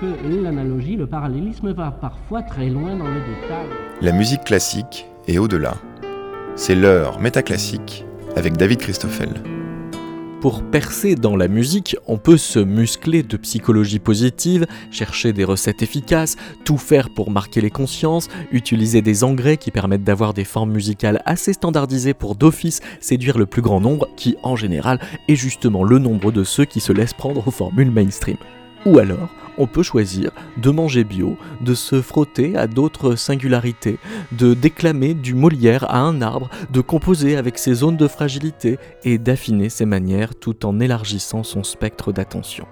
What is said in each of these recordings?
que l'analogie, le parallélisme va parfois très loin dans le détail. La musique classique est au-delà. C'est l'heure métaclassique avec David Christoffel. Pour percer dans la musique, on peut se muscler de psychologie positive, chercher des recettes efficaces, tout faire pour marquer les consciences, utiliser des engrais qui permettent d'avoir des formes musicales assez standardisées pour d'office séduire le plus grand nombre, qui en général est justement le nombre de ceux qui se laissent prendre aux formules mainstream. Ou alors, on peut choisir de manger bio, de se frotter à d'autres singularités, de déclamer du Molière à un arbre, de composer avec ses zones de fragilité et d'affiner ses manières tout en élargissant son spectre d'attention.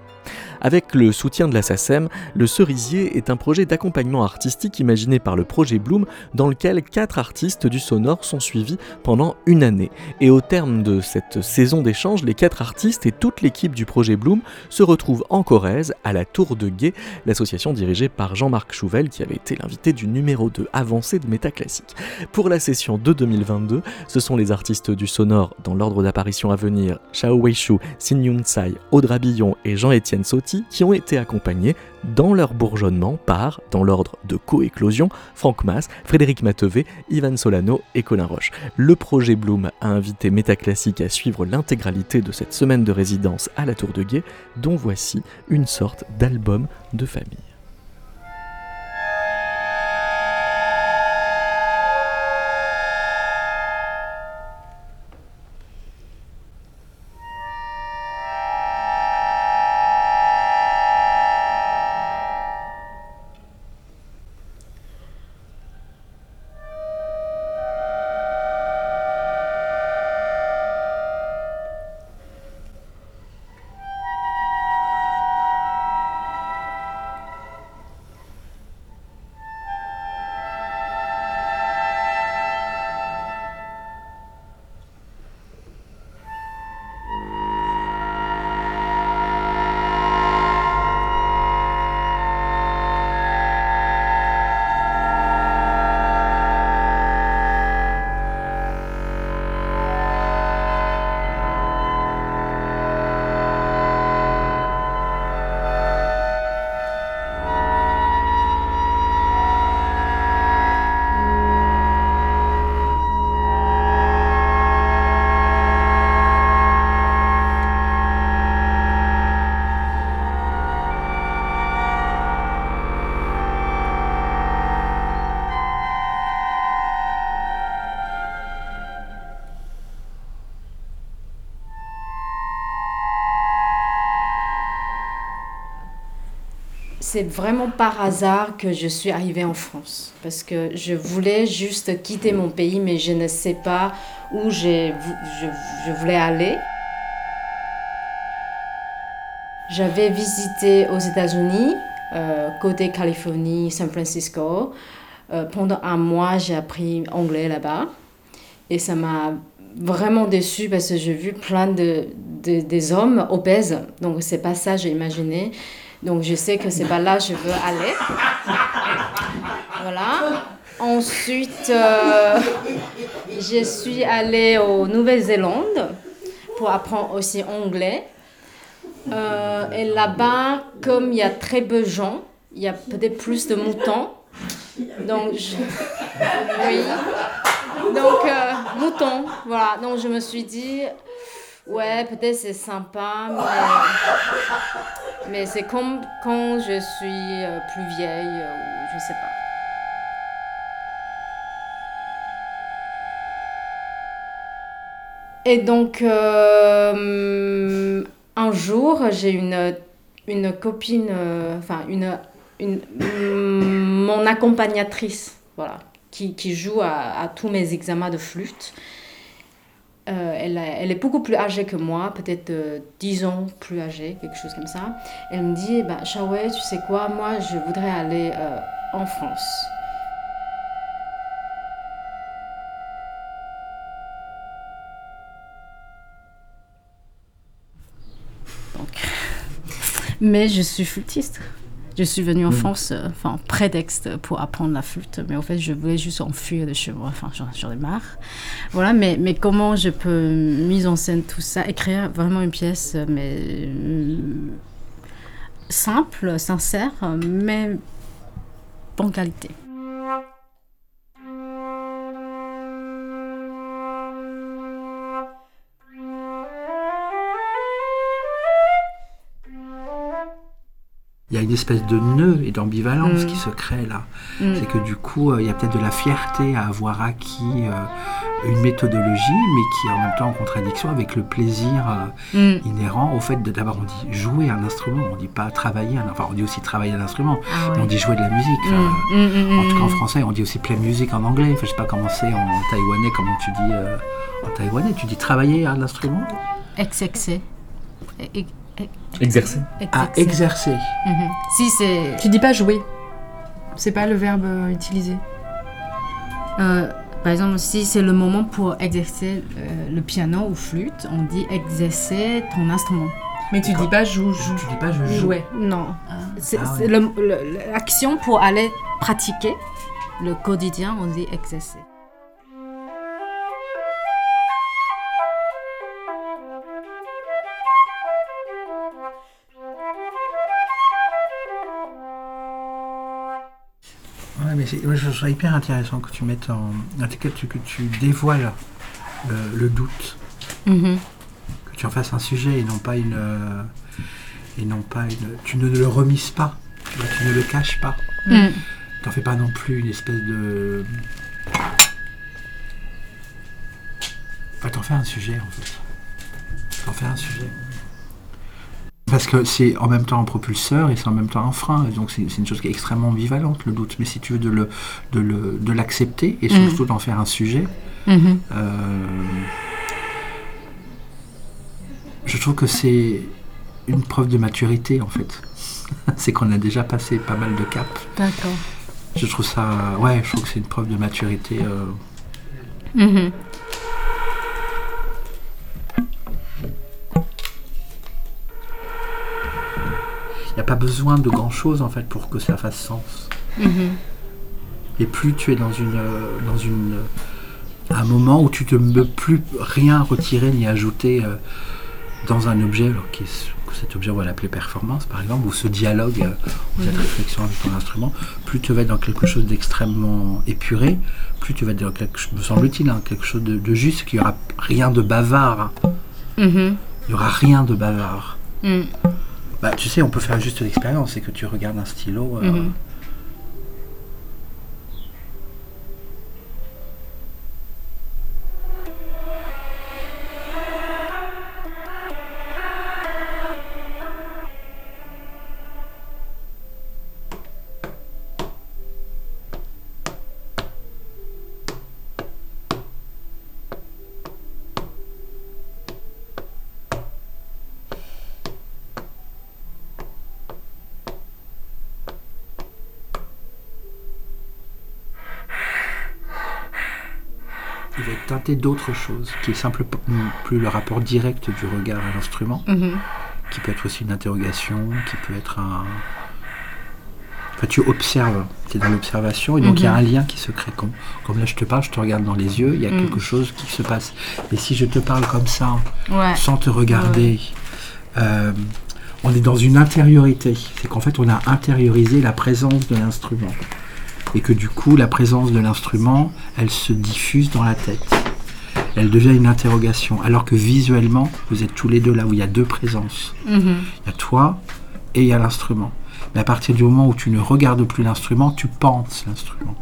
Avec le soutien de la SACEM, le Cerisier est un projet d'accompagnement artistique imaginé par le projet Bloom dans lequel quatre artistes du sonore sont suivis pendant une année. Et au terme de cette saison d'échange, les quatre artistes et toute l'équipe du projet Bloom se retrouvent en Corrèze à la Tour de Guet, l'association dirigée par Jean-Marc Chouvel qui avait été l'invité du numéro 2 avancé de Métaclassique. Pour la session de 2022, ce sont les artistes du sonore dans l'ordre d'apparition à venir, Shao Weishu, Sin Yun Tsai, Audra Billon et Jean-Étienne Qui ont été accompagnés dans leur bourgeonnement par, dans l'ordre de coéclosion, Franck Mass, Frédéric Matevé, Ivan Solano et Colin Roche. Le projet Bloom a invité Métaclassique à suivre l'intégralité de cette semaine de résidence à la Tour de Guet, dont voici une sorte d'album de famille. C'est vraiment par hasard que je suis arrivée en France. Parce que je voulais juste quitter mon pays, mais je ne sais pas où je, voulais aller. J'avais visité aux États-Unis, euh, côté Californie, San Francisco. Euh, pendant un mois, j'ai appris anglais là-bas. Et ça m'a vraiment déçue parce que j'ai vu plein de, des hommes obèses. Donc, c'est pas ça que j'ai imaginé. Donc je sais que c'est pas là que je veux aller. Voilà. Ensuite, euh, je suis allée au Nouvelle-Zélande pour apprendre aussi anglais. Euh, et là-bas, comme il y a très peu de gens, il y a peut-être plus de moutons. Donc, oui. Donc, euh, moutons, voilà. Donc, je me suis dit, Ouais, peut-être c'est sympa, mais, mais c'est comme quand je suis euh, plus vieille, euh, ou je sais pas. Et donc, euh, un jour, j'ai une, une copine, enfin, une, une, mon accompagnatrice, voilà, qui, qui joue à, à, tous mes examens de flûte. Euh, elle, est beaucoup plus âgée que moi, peut-être 10 euh, ans plus âgée, quelque chose comme ça. Elle me dit, bah, Shawei, tu sais quoi, moi je voudrais aller euh, en France. Mais je suis flûtiste. Je suis venue en mm. France, euh, enfin, prétexte pour apprendre la flûte, mais en fait, je voulais juste enfuir de chez moi, enfin, j'en ai marre. Voilà, mais, mais comment je peux mise en scène tout ça, écrire vraiment une pièce, mais euh, simple, sincère, mais bonne qualité. Il y a une espèce de nœud et d'ambivalence Mm. qui se crée là. Mm. C'est que du coup, euh, il y a peut-être de la fierté à avoir acquis euh, une méthodologie, mais qui est en même temps en contradiction avec le plaisir euh, Mm. inhérent au fait de d'abord on dit jouer un instrument, on dit pas travailler un, enfin on dit aussi travailler un instrument, Ah mais on dit jouer de la musique. En tout cas en français, on dit aussi play music en anglais. Enfin, je sais pas comment c'est en taïwanais, comment tu dis en taïwanais. Tu dis travailler un instrument Exercer. Exercer. À exercer. Mhm. Si c'est Tu dis pas jouer. C'est pas le verbe euh, utilisé. Euh, par exemple, si c'est le moment pour exercer euh, le piano ou flûte, on dit exercer ton instrument. Mais tu dis pas joue, joue. Tu dis pas je joue. Jouer. Non. C'est Ah c'est ouais. le- l'action pour aller pratiquer le quotidien, on dit exercer. Mais moi, je trouve hyper intéressant que tu mettes en. en tout cas, tu- que tu dévoiles le, le doute, Mhm. que tu en fasses un sujet et non pas une. euh, et non pas une. Tu ne le remises pas, tu vois, tu ne le caches pas. Mm. T'en fais pas non plus une espèce de. Enfin, t'en fais un sujet en fait. T'en fais un sujet. Parce que c'est en même temps un propulseur et c'est en même temps un frein. Donc c'est une chose qui est extrêmement ambivalente, le doute. Mais si tu veux de le- de le- de l'accepter et Mm. surtout d'en faire un sujet, Mhm. euh, je trouve que c'est une preuve de maturité en fait. c'est qu'on a déjà passé pas mal de caps. D'accord. Je trouve ça. Ouais, je trouve que c'est une preuve de maturité. euh, Mhm. N'y a pas besoin de grand chose en fait pour que ça fasse sens. Mhm. Et plus tu es dans une euh, dans une euh, un moment où tu ne peux plus rien retirer ni ajouter euh, dans un objet, alors, qui est- que cet objet on va l'appeler performance par exemple, ou ce dialogue, euh, ou cette réflexion avec ton instrument, plus tu vas être dans quelque chose d'extrêmement épuré, plus tu vas être dans quelque chose, me semble-t-il, hein, quelque chose de, de juste, qu'il n'y aura rien de bavard. Mhm. Il n'y aura rien de bavard. Mm. Bah, tu sais, on peut faire juste l'expérience, c'est que tu regardes un stylo. euh, Mhm. Va être teinté d'autre chose, qui est simple plus le rapport direct du regard à l'instrument, Mhm. qui peut être aussi une interrogation, qui peut être un. Enfin, tu observes, tu es dans l'observation, et donc il y a un lien qui se crée. Comme, comme là, je te parle, je te regarde dans les yeux, il y a quelque chose qui se passe. Mais si je te parle comme ça, Ouais. sans te regarder, euh, on est dans une intériorité. C'est qu'en fait, on a intériorisé la présence de l'instrument. Et que du coup, la présence de l'instrument, elle se diffuse dans la tête. Elle devient une interrogation. Alors que visuellement, vous êtes tous les deux là où il y a deux présences. Mhm. Il y a toi et il y a l'instrument. Mais à partir du moment où tu ne regardes plus l'instrument, tu penses l'instrument.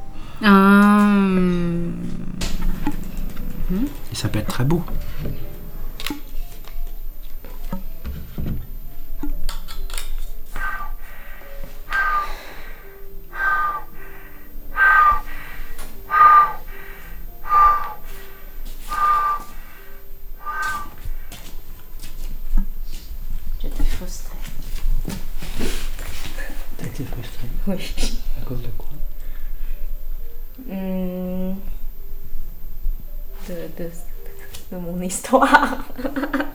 Ah. Et ça peut être très beau. Oui. à cause de quoi? Hmm. De, de, de mon histoire.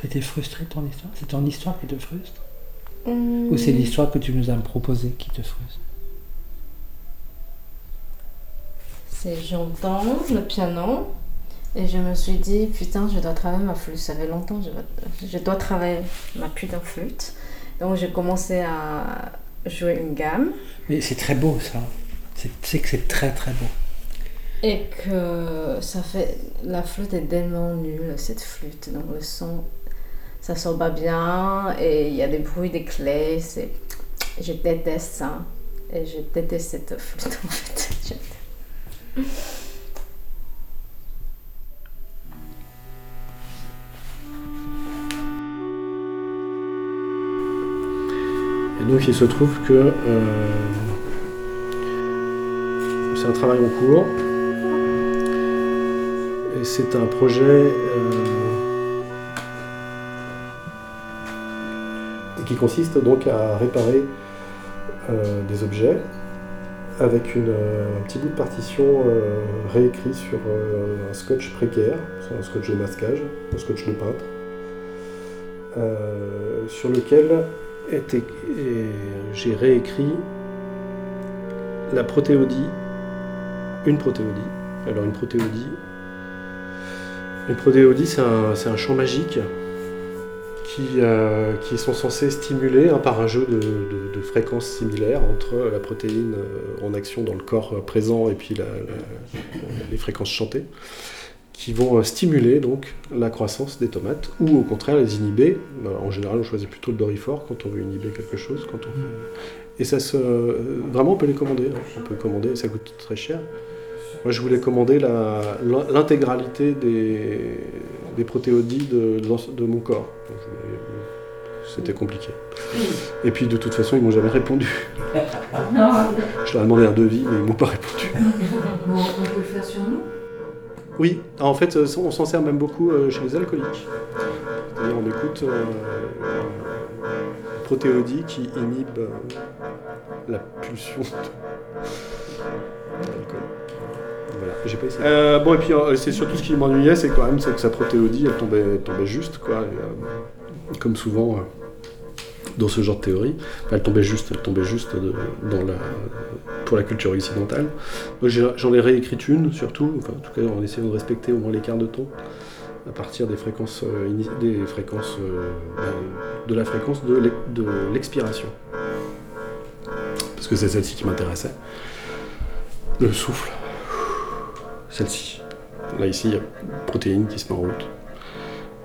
Tu as été frustré de ton histoire? C'est ton histoire qui te frustre? Ou c'est l'histoire que tu nous as proposée qui te frustre? C'est j'entends le piano Et je me suis dit, putain, je dois travailler ma flûte. Ça fait longtemps, je dois, je dois travailler ma putain de flûte. Donc j'ai commencé à jouer une gamme. Mais c'est très beau ça. C'est que c'est très très beau. Et que ça fait. La flûte est tellement nulle, cette flûte. Donc le son, ça sort pas bien. Et il y a des bruits des clés. Je déteste ça. Et je déteste cette flûte en fait. Je- donc il se trouve que euh, c'est un travail en cours. Et c'est un projet euh, qui consiste donc à réparer euh, des objets avec une, un petit bout de partition réécrit sur un scotch précaire, un scotch de masquage, un scotch de peintre, sur lequel j'ai réécrit la protéodie, une protéodie. Alors une protéodie, une protéodie c'est un, un champ magique qui, euh, qui sont censés stimuler hein, par un jeu de, fréquences similaires entre la protéine euh, en action dans le corps présent et puis les fréquences chantées qui vont euh, stimuler donc la croissance des tomates ou au contraire les inhiber. Alors, en général, on choisit plutôt le dorifort quand on veut inhiber quelque chose. Quand on fait- Et ça se euh, vraiment on peut les commander. hein. On peut commander, ça coûte très cher. Moi, je voulais commander la- l'intégralité des, des protéodies de, mon corps. Voulais- C'était compliqué. Et puis de toute façon, ils m'ont jamais répondu. Je leur ai demandé un devis, mais ils m'ont pas répondu. on peut le faire sur nous? Oui, en fait, euh, on s'en sert même beaucoup euh, chez les alcooliques. C'est-à-dire, on écoute euh, protéodie qui inhibe la pulsion l'alcool. Voilà, j'ai pas essayé. Euh, bon, et puis c'est surtout ce qui m'ennuyait, c'est quand même que sa protéodie, elle tombait, tombait juste, quoi. Et, comme souvent dans ce genre de théorie, Enfin, elle tombait juste, tombait juste dans la, pour la culture occidentale. J'en ai réécrit une, surtout, en tout cas en essayant de respecter au moins l'écart de ton, à partir des fréquences, euh, des fréquences euh, ben, de la fréquence de l'expiration. Parce que c'est celle-ci qui m'intéressait. Le souffle. Celle-ci. Là, ici, il y a une protéine qui se met en route.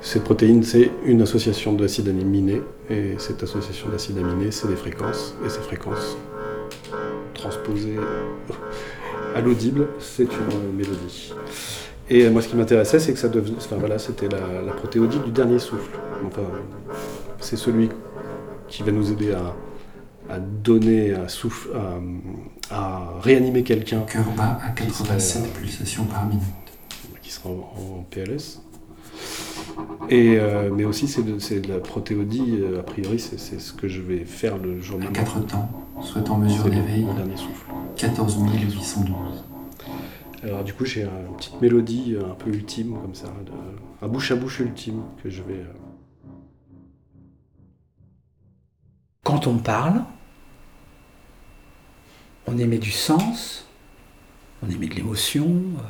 Cette protéine, c'est une association d'acides aminés, et cette association d'acides aminés, c'est des fréquences, et ces fréquences transposées à l'audible, c'est une mélodie. Et moi, ce qui m'intéressait, c'est que ça devenait, enfin voilà, c'était la, la protéodie du dernier souffle. Enfin, c'est celui qui va nous aider à, à donner, à souffle, à, à réanimer quelqu'un Cœur bat à Qui serait, 87 euh, pulsations par minute. qui sera en, en PLS. Et, euh, mais aussi, c'est de, c'est de la protéodie, euh, a priori, c'est c'est ce que je vais faire le jour À même. 4 temps, soit en mesure d'éveil, mon dernier souffle. 14 812. Alors du coup, j'ai une petite mélodie euh, un peu ultime, comme ça, de- un bouche à bouche ultime que je vais... Quand on parle, on émet du sens, on émet de l'émotion, euh,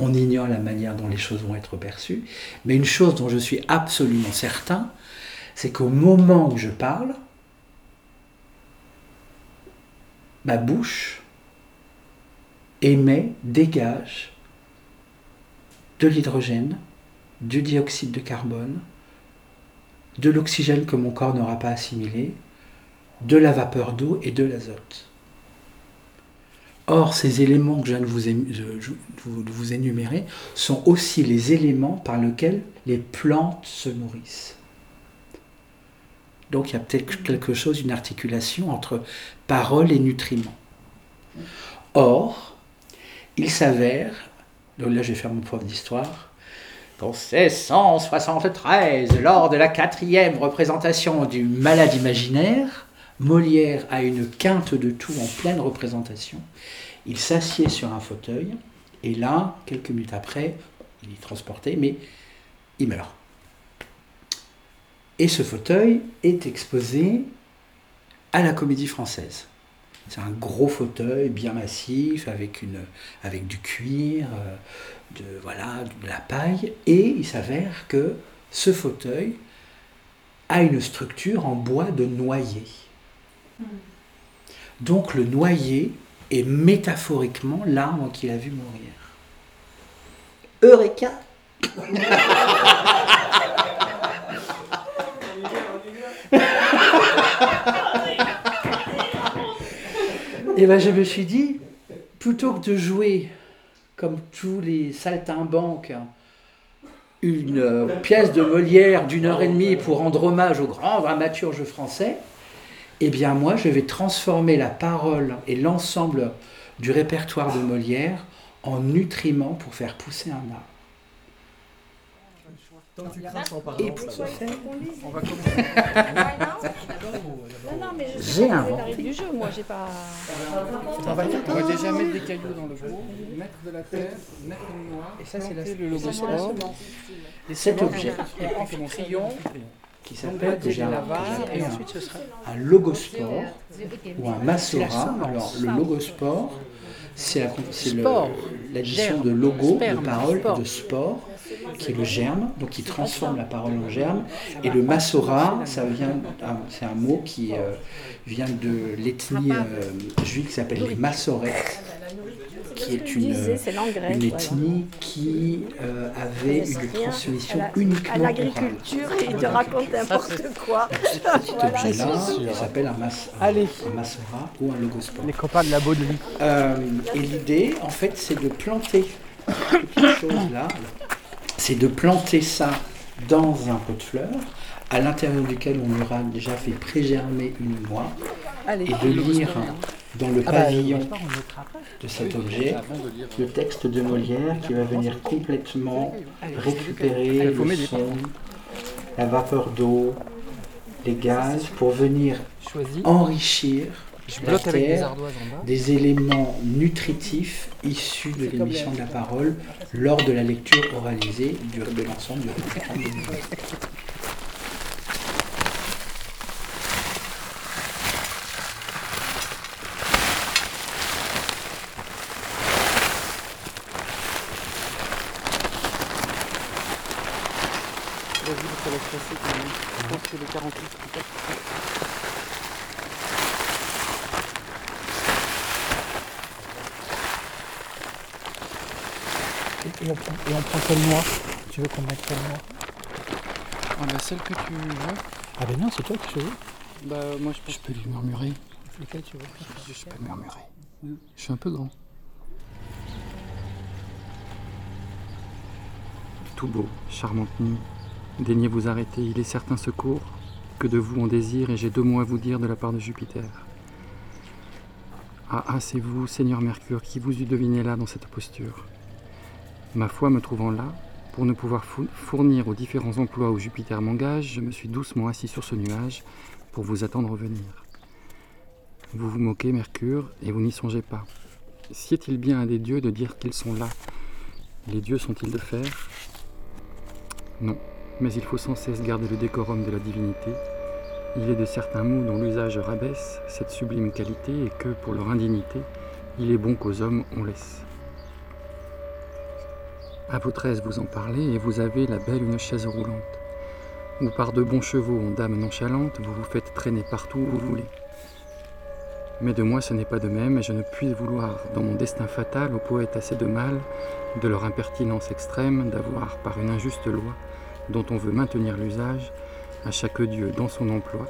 on ignore la manière dont les choses vont être perçues. Mais une chose dont je suis absolument certain, c'est qu'au moment où je parle, ma bouche émet, dégage de l'hydrogène, du dioxyde de carbone, de l'oxygène que mon corps n'aura pas assimilé, de la vapeur d'eau et de l'azote. Or, ces éléments que je viens de vous, énumérer sont aussi les éléments par lesquels les plantes se nourrissent. Donc il y a peut-être quelque chose, une articulation entre parole et nutriments. Or, il s'avère, donc là je vais faire mon prof d'histoire, qu'en 1673, lors de la quatrième représentation du Malade imaginaire, Molière a une quinte de tout en pleine représentation. Il s'assied sur un fauteuil et là, quelques minutes après, il est transporté, mais il meurt. Et ce fauteuil est exposé à la Comédie Française. C'est un gros fauteuil bien massif avec, une, avec du cuir, euh, de, voilà, de la paille. Et il s'avère que ce fauteuil a une structure en bois de noyer. Donc le noyer est métaphoriquement l'arbre qu'il a vu mourir. Eureka Et ben je me suis dit, plutôt que de jouer comme tous les saltimbanques, une pièce de Molière d'une heure et demie pour rendre hommage au grand dramaturge français, eh bien moi je vais transformer la parole et l'ensemble du répertoire de Molière en nutriments pour faire pousser un arbre. Et on va commencer. non, non, mais les règles du jeu, moi j'ai pas. On va, on va déjà mettre des cailloux dans le pot, mettre de la terre, mettre le noir, et ça c'est le logo sport. Et cet objet en crayon qui s'appelle déjà sera un logosport ou un massora. Alors le logosport, c'est l'addition de logo, de parole, de sport. qui est le germe, donc qui transforme la parole en germe. Et le Massora, ça vient, c'est un mot qui euh, vient de l'ethnie euh, juive qui s'appelle les Massorètes, qui est une, une ethnie qui euh, avait une transmission uniquement à l'agriculture et de raconter n'importe quoi. Ce petit objet-là, il s'appelle un, un, Massora ou un logosport. Les copains de la Baudelie. et l'idée, en fait, c'est de planter quelque chose là. C'est de planter ça dans un pot de fleurs, à l'intérieur duquel on aura déjà fait pré-germer une noix, et de lire dans le ah bah, pavillon de cet objet le texte de Molière qui va venir complètement récupérer le son, la vapeur d'eau, les gaz, pour venir enrichir bloque avec des éléments nutritifs issus de l'émission de la parole lors de la lecture oralisée de l'ensemble du Je pense que le 48 Et on, prend, et on prend quelle noix Tu veux qu'on mette ah bah Celle que tu veux. Ah ben non, c'est toi qui choisis. Bah moi je, je peux lui murmurer. Lequel tu veux Je, je peux murmurer. Je suis un peu grand. Tout beau, charmante nuit. Daignez vous arrêter, il est certain secours que de vous on désire et j'ai deux mots à vous dire de la part de Jupiter. Ah, ah, c'est vous, Seigneur Mercure, qui vous eût deviné là dans cette posture. Ma foi me trouvant là, pour ne pouvoir fournir aux différents emplois où Jupiter m'engage, je me suis doucement assis sur ce nuage pour vous attendre venir. Vous vous moquez, Mercure, et vous n'y songez pas. Sied-il bien à des dieux de dire qu'ils sont là? Les dieux sont-ils de fer? Non, mais il faut sans cesse garder le décorum de la divinité. Il est de certains mots dont l'usage rabaisse cette sublime qualité et que, pour leur indignité, il est bon qu'aux hommes on laisse. À votre aise vous en parlez et vous avez la belle une chaise roulante, où par de bons chevaux en dames nonchalantes vous vous faites traîner partout où vous voulez. Mais de moi ce n'est pas de même et je ne puis vouloir, dans mon destin fatal, aux poètes assez de mal, de leur impertinence extrême, d'avoir, par une injuste loi, dont on veut maintenir l'usage, à chaque dieu dans son emploi,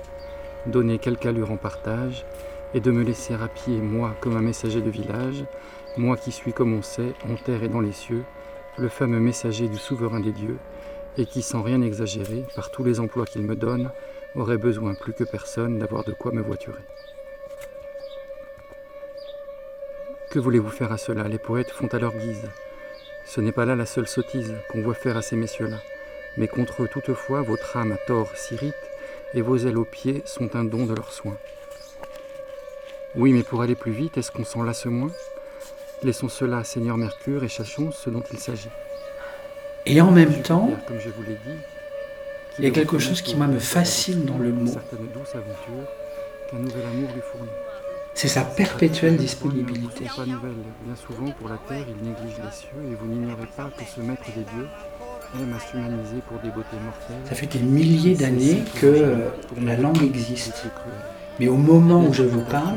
donner quelque allure en partage, et de me laisser à pied, moi, comme un messager de village, moi qui suis, comme on sait, en terre et dans les cieux, le fameux messager du souverain des dieux, et qui, sans rien exagérer, par tous les emplois qu'il me donne, aurait besoin plus que personne d'avoir de quoi me voiturer. Que voulez-vous faire à cela? Les poètes font à leur guise. Ce n'est pas là la seule sottise qu'on voit faire à ces messieurs-là, mais contre eux toutefois votre âme à tort s'irrite, et vos ailes aux pieds sont un don de leurs soins. Oui, mais pour aller plus vite, est-ce qu'on s'en lasse moins? Laissons cela à Seigneur Mercure et cherchons ce dont il s'agit. Et en même temps, il y a quelque chose qui moi me fascine dans le mot. C'est sa perpétuelle disponibilité. Bien souvent, pour la terre, il néglige les cieux et vous n'ignorez pas que ce maître des dieux aime à s'humaniser pour des beautés mortelles. Ça fait des milliers d'années que la langue existe. Mais au moment où je vous parle,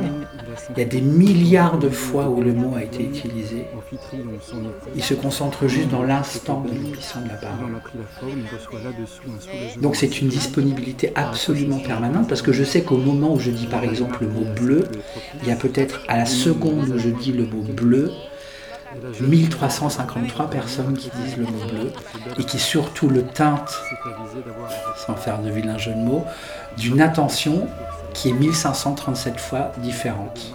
il y a des milliards de fois où le mot a été utilisé. Il se concentre juste dans l'instant de l'émission de la parole. Donc c'est une disponibilité absolument permanente parce que je sais qu'au moment où je dis par exemple le mot bleu, il y a peut-être à la seconde où je dis le mot bleu, 1353 personnes qui disent le mot bleu et qui surtout le teintent, sans faire de vilain jeu de mots, d'une attention qui est 1537 fois différente.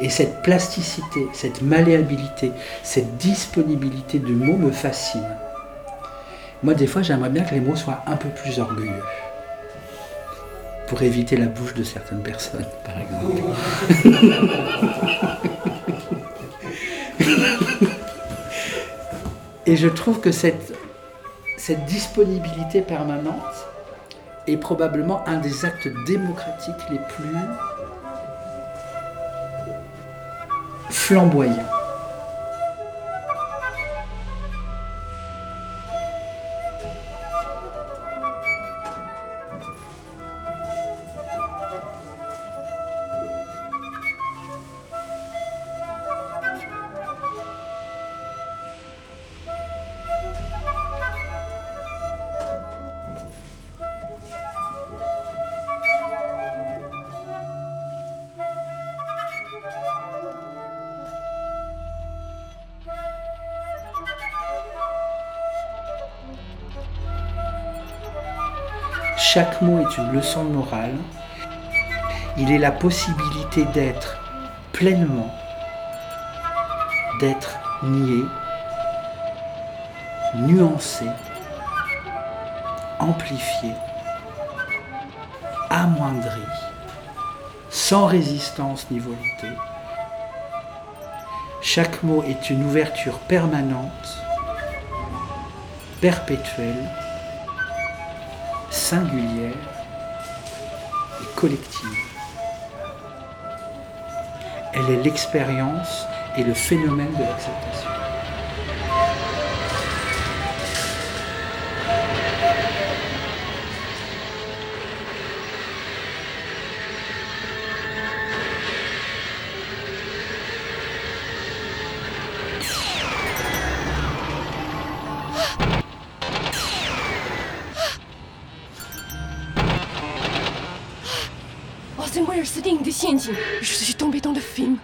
Et cette plasticité, cette malléabilité, cette disponibilité de mots me fascine. Moi, des fois, j'aimerais bien que les mots soient un peu plus orgueilleux. Pour éviter la bouche de certaines personnes, par exemple. Et je trouve que cette, cette disponibilité permanente est probablement un des actes démocratiques les plus flamboyants. Une leçon morale. Il est la possibilité d'être pleinement, d'être nié, nuancé, amplifié, amoindri, sans résistance ni volonté. Chaque mot est une ouverture permanente, perpétuelle, singulière Elle est l'expérience et le phénomène de l'acceptation. Je suis tombée dans le film.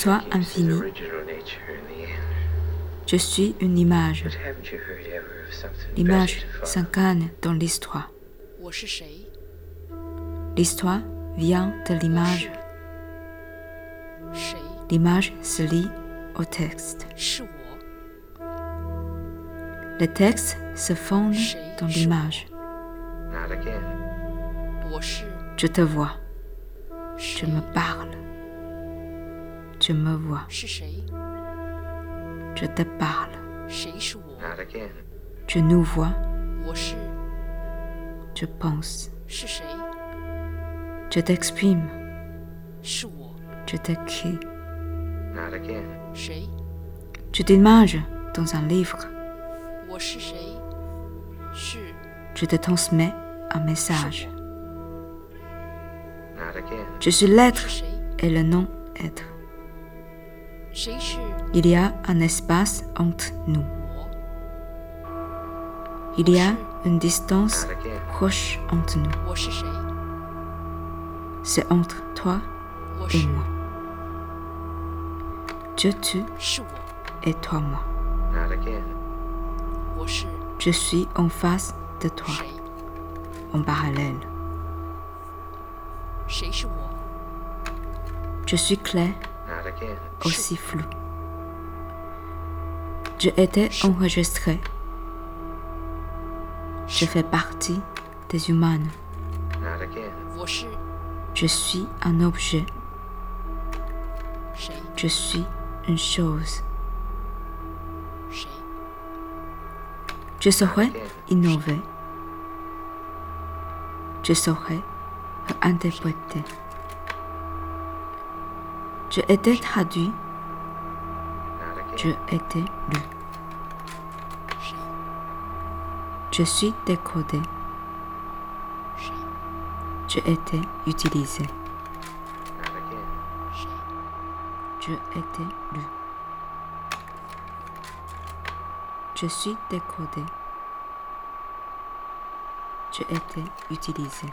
L'histoire infinie. Je suis une image. L'image s'incarne dans l'histoire. L'histoire vient de l'image. L'image se lie au texte. Le texte se fonde dans l'image. Je te vois. Je me parle. Je me vois. Je te parle. Je nous vois. Je pense. Je t'exprime. Je t'écris. Je t'image dans un livre. Je te transmets un message. Je suis l'être et le non-être. Il y a un espace entre nous. Il y a une distance proche entre nous. C'est entre toi et moi. Je tu et toi moi. Je suis en face de toi, en parallèle. Je suis clair, aussi flou. Je étais enregistré. Je fais partie des humains. Je suis un objet. Je suis une chose. Je saurais innover. Je saurais interpréter. Je étais traduit. Je étais lu. Je suis décodé. Je étais utilisé. Je étais lu. Je suis décodé. Je étais utilisé.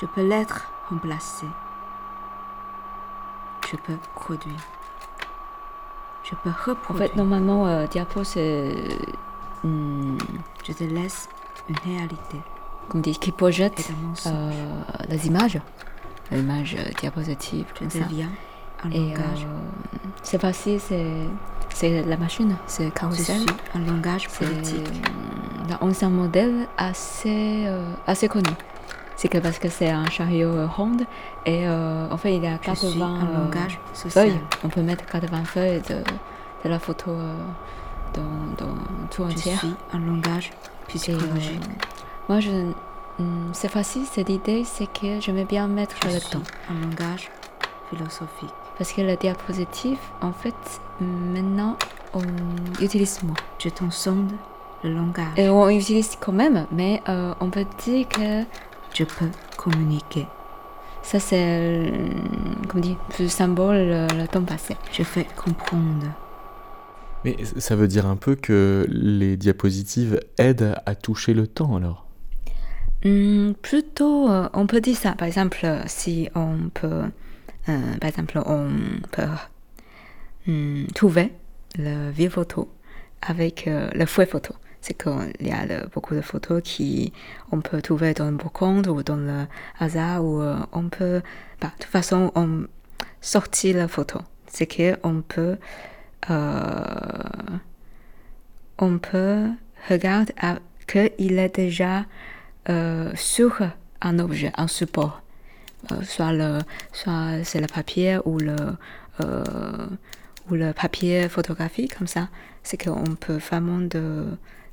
Je peux l'être remplacé. Je peux produire. Je peux En reproduire. fait, normalement, euh, diapo, c'est. hmm, Je te laisse une réalité. Comme dit, qui projette euh, les images, l'image euh, diapositive, Je comme ça. un Et langage. euh, c'est facile, c'est, c'est la machine, c'est carrousel. un langage C'est politique. euh, un ancien modèle assez, euh, assez connu. C'est que parce que c'est un chariot euh, rond et euh, en fait il y a Je suis 80 un euh, feuilles. On peut mettre 80 feuilles de, de la photo dans, dans tout Je entier. suis un langage psychologique. moi, je, c'est facile, cette idée, c'est que j'aimais bien mettre Je le temps. un langage philosophique. Parce que la diapositive, en fait, maintenant, on utilise moins. Je t'ensonde le langage. Et on utilise quand même, mais euh, on peut dire que Je peux communiquer. ça, c'est, euh, comment dire, le symbole, le, le temps passé. Je fais comprendre. Mais ça veut dire un peu que les diapositives aident à toucher le temps alors? Hum, plutôt, euh, on peut dire ça. Par exemple, euh, si on peut, euh, par exemple, on peut hum, trouver le vieux photo avec euh, le fouet photo. C'est qu'il y a beaucoup de photos qui on peut trouver dans le compte ou dans le hasard ou euh, on peut, bah, de toute façon, on sortit la photo. C'est que on peut, euh, on peut regarder qu'il est déjà euh, sur un objet, un support. Soit le, soit c'est le papier ou le, ou le papier photographique comme ça. C'est qu'on peut vraiment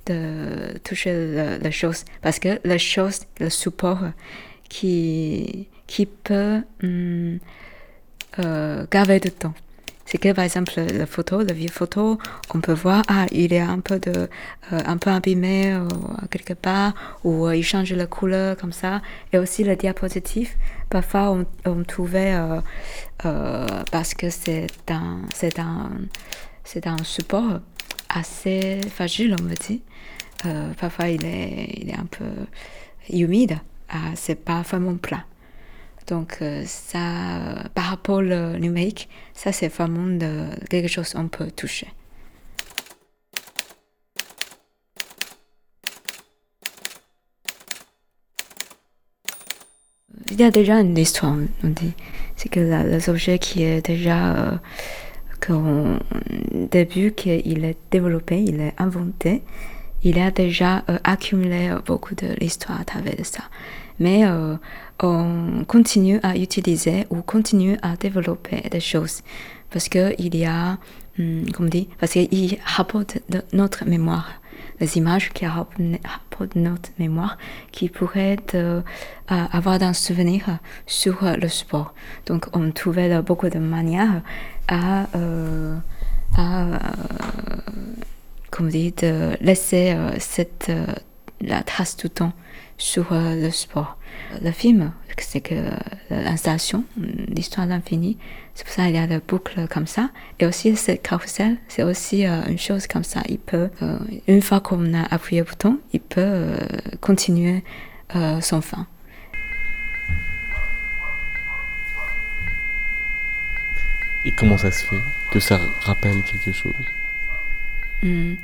de toucher la chose. Parce que la chose, le support qui, qui peut hum, euh, garder du temps. C'est que par exemple la photo, la vieille photo, on peut voir ah il est un peu de euh, un peu abîmé euh, quelque part ou euh, il change la couleur comme ça. Et aussi le diapositive, parfois on, on trouvait parce que c'est un c'est un c'est un support assez fragile on me dit. Euh, parfois il est un peu humide, ah, c'est pas vraiment plat. Donc euh, ça, euh, par rapport au numérique, ça c'est vraiment quelque chose qu'on peut toucher. Il y a déjà une histoire, on dit. C'est que les objets qui est déjà, qu'au début qu'il est développé, il est inventé, il a déjà euh, accumulé beaucoup de l'histoire à travers ça. Mais euh, on continue à utiliser ou continue à développer des choses. Parce que il y a, hum, comment dire, parce qu'il rapporte notre mémoire, les images qui rapportent notre mémoire, qui pourraient euh, avoir un souvenir sur euh, le sport. Donc on trouvait beaucoup de manières à, euh, à comme laisser cette, la trace du temps sur le sport. Le film, c'est que l'installation, l'histoire d'infini, c'est pour ça qu'il y a des boucles comme ça. Et aussi, ce carrousel, c'est aussi une chose comme ça. Il peut, une fois qu'on a appuyé le bouton, il peut continuer son fin. Et comment ça se fait que ça rappelle quelque chose? Hmm.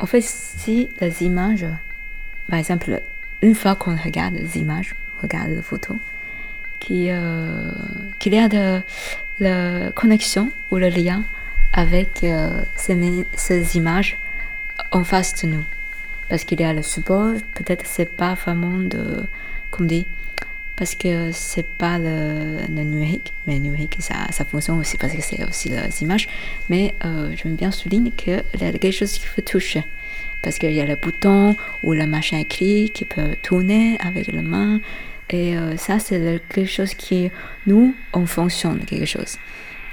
En fait, si les images, par exemple, une fois qu'on regarde les images, regarde les photos, qu'il euh, y a de la connexion ou le lien avec euh, ces, images en face de nous. Parce qu'il y a le support, peut-être c'est pas vraiment de, comme dit, parce que c'est pas le, numérique, mais le numérique ça, fonctionne aussi parce que c'est aussi les images. Mais euh, j'aime bien souligner qu'il y a quelque chose qui peut toucher. Parce qu'il y a le bouton ou le machin écrit qui peut tourner avec la main. Et euh, ça, c'est quelque chose qui, nous, on fonctionne quelque chose.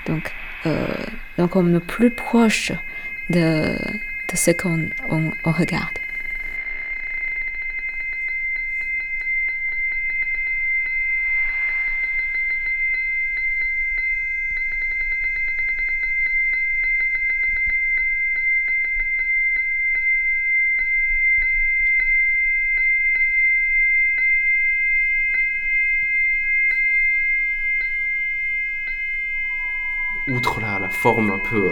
Donc, euh, donc on est plus proche de, de ce qu'on on regarde. Forme un peu,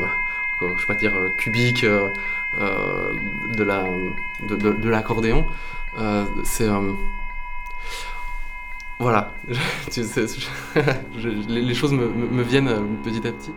euh, je sais pas dire, euh, cubique euh, de la de, l'accordéon, c'est voilà, les choses me viennent petit à petit.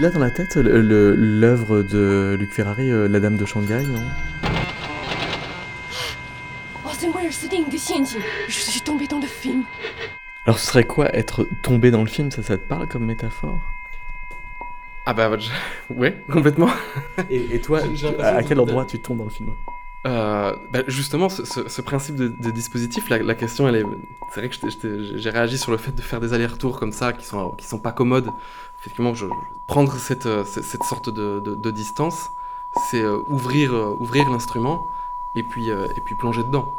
Là dans la tête, l'œuvre de Luc Ferrari, euh, La Dame de Shanghai, non? Oh, c'est moi le Je suis tombé dans le film. Alors ce serait quoi être tombé dans le film? Ça, ça te parle comme métaphore? Ah bah ouais, complètement. Et, toi, à, quel endroit tu tombes dans le film? Euh, bah, justement, ce, principe de, dispositif, la, question, elle est. C'est vrai que j'ai réagi sur le fait de faire des allers-retours comme ça, qui sont, qui sont pas commodes, effectivement, je, prendre cette, euh, cette sorte de, de, distance, c'est euh, ouvrir, euh, ouvrir l'instrument et puis, et puis plonger dedans.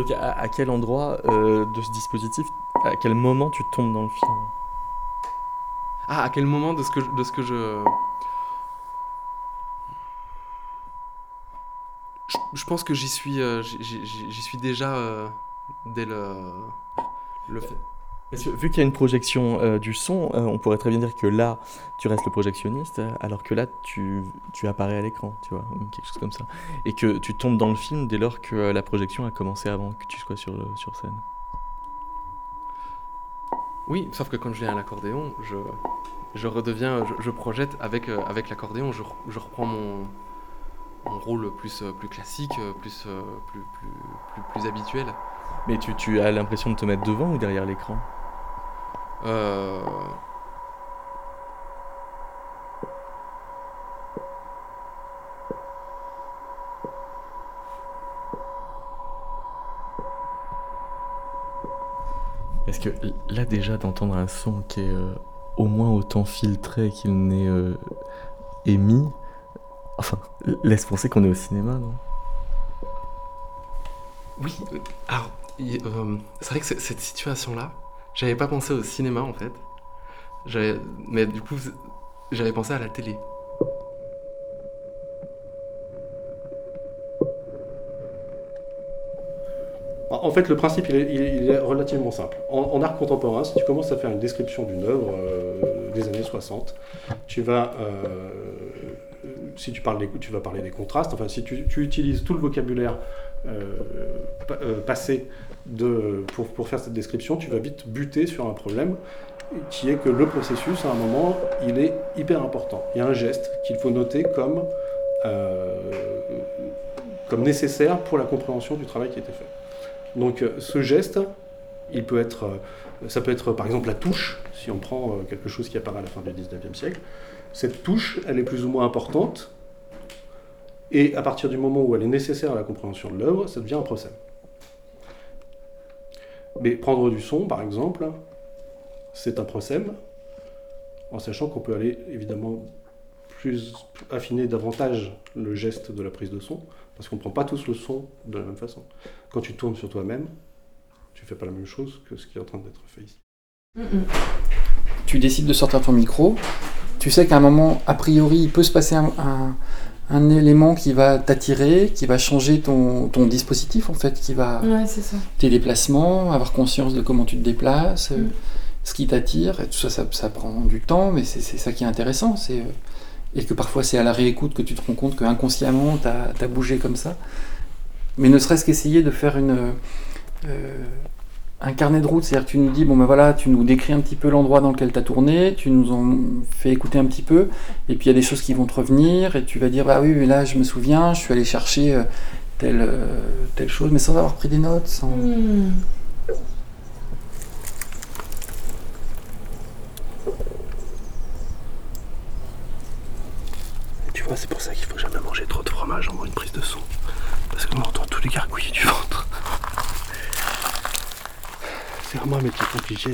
Donc à, quel endroit euh, de ce dispositif, à quel moment tu tombes dans le film? Ah, à quel moment de ce que, je- de ce que je... je... pense que j'y suis, euh, j'y suis déjà euh, dès le, le fait. Parce que vu qu'il y a une projection euh, du son, euh, on pourrait très bien dire que là, tu restes le projectionniste, euh, alors que là, tu, tu apparais à l'écran, tu vois, ou quelque chose comme ça. Et que tu tombes dans le film dès lors que euh, la projection a commencé avant que tu sois sur, le- sur scène. Oui, sauf que quand je viens à l'accordéon, je, je redeviens, je, je projette avec, avec l'accordéon, je, re- je reprends mon, mon rôle plus, plus classique, plus, plus, plus, plus, plus habituel. Mais tu, tu as l'impression de te mettre devant ou derrière l'écran? Euh, Parce que là déjà d'entendre un son qui est euh, au moins autant filtré qu'il n'est euh, émis, enfin, laisse penser qu'on est au cinéma, non? Oui, euh, alors, c'est vrai que cette situation-là, j'avais pas pensé au cinéma en fait. Mais du coup, j'avais pensé à la télé. En fait, le principe, il est, relativement simple. En, art contemporain, si tu commences à faire une description d'une œuvre euh, des années 60, tu vas, euh, si tu, parles tu vas parler des contrastes, enfin, si tu, utilises tout le vocabulaire euh, passé de, pour, faire cette description, tu vas vite buter sur un problème qui est que le processus, à un moment, il est hyper important. Il y a un geste qu'il faut noter comme, euh, comme nécessaire pour la compréhension du travail qui a été fait. Donc euh, ce geste, il peut être, euh, ça peut être par exemple la touche, si on prend euh, quelque chose qui apparaît à la fin du 19e siècle. Cette touche, elle est plus ou moins importante, et à partir du moment où elle est nécessaire à la compréhension de l'œuvre, ça devient un procès. Mais prendre du son, par exemple, c'est un procès, en sachant qu'on peut aller évidemment plus affiner davantage le geste de la prise de son, parce qu'on ne prend pas tous le son de la même façon. Quand tu tournes sur toi-même, tu fais pas la même chose que ce qui est en train d'être fait ici. Tu décides de sortir ton micro, tu sais qu'à un moment, a priori, il peut se passer un, un- un élément qui va t'attirer, qui va changer ton, ton dispositif, en fait, qui va... Ouais, c'est ça. Tes déplacements, avoir conscience de comment tu te déplaces, euh, Mm. ce qui t'attire, et tout ça, ça, ça prend du temps, mais c'est ça qui est intéressant, c'est... euh, et que parfois c'est à la réécoute que tu te rends compte que inconsciemment tu as, bougé comme ça. Mais ne serait-ce qu'essayer de faire une, euh, un carnet de route, c'est-à-dire que tu nous dis, bon ben voilà, tu nous décris un petit peu l'endroit dans lequel tu as tourné, tu nous en fais écouter un petit peu, et puis il y a des choses qui vont te revenir, et tu vas dire, bah oui, mais là je me souviens, je suis allé chercher euh, telle, euh, telle chose, mais sans avoir pris des notes, sans... Hmm. Tu vois, c'est pour ça qu'il faut jamais manger trop de fromage avant une prise de son. Parce qu'on entend tous les gargouillis du ventre. C'est vraiment un métier compliqué.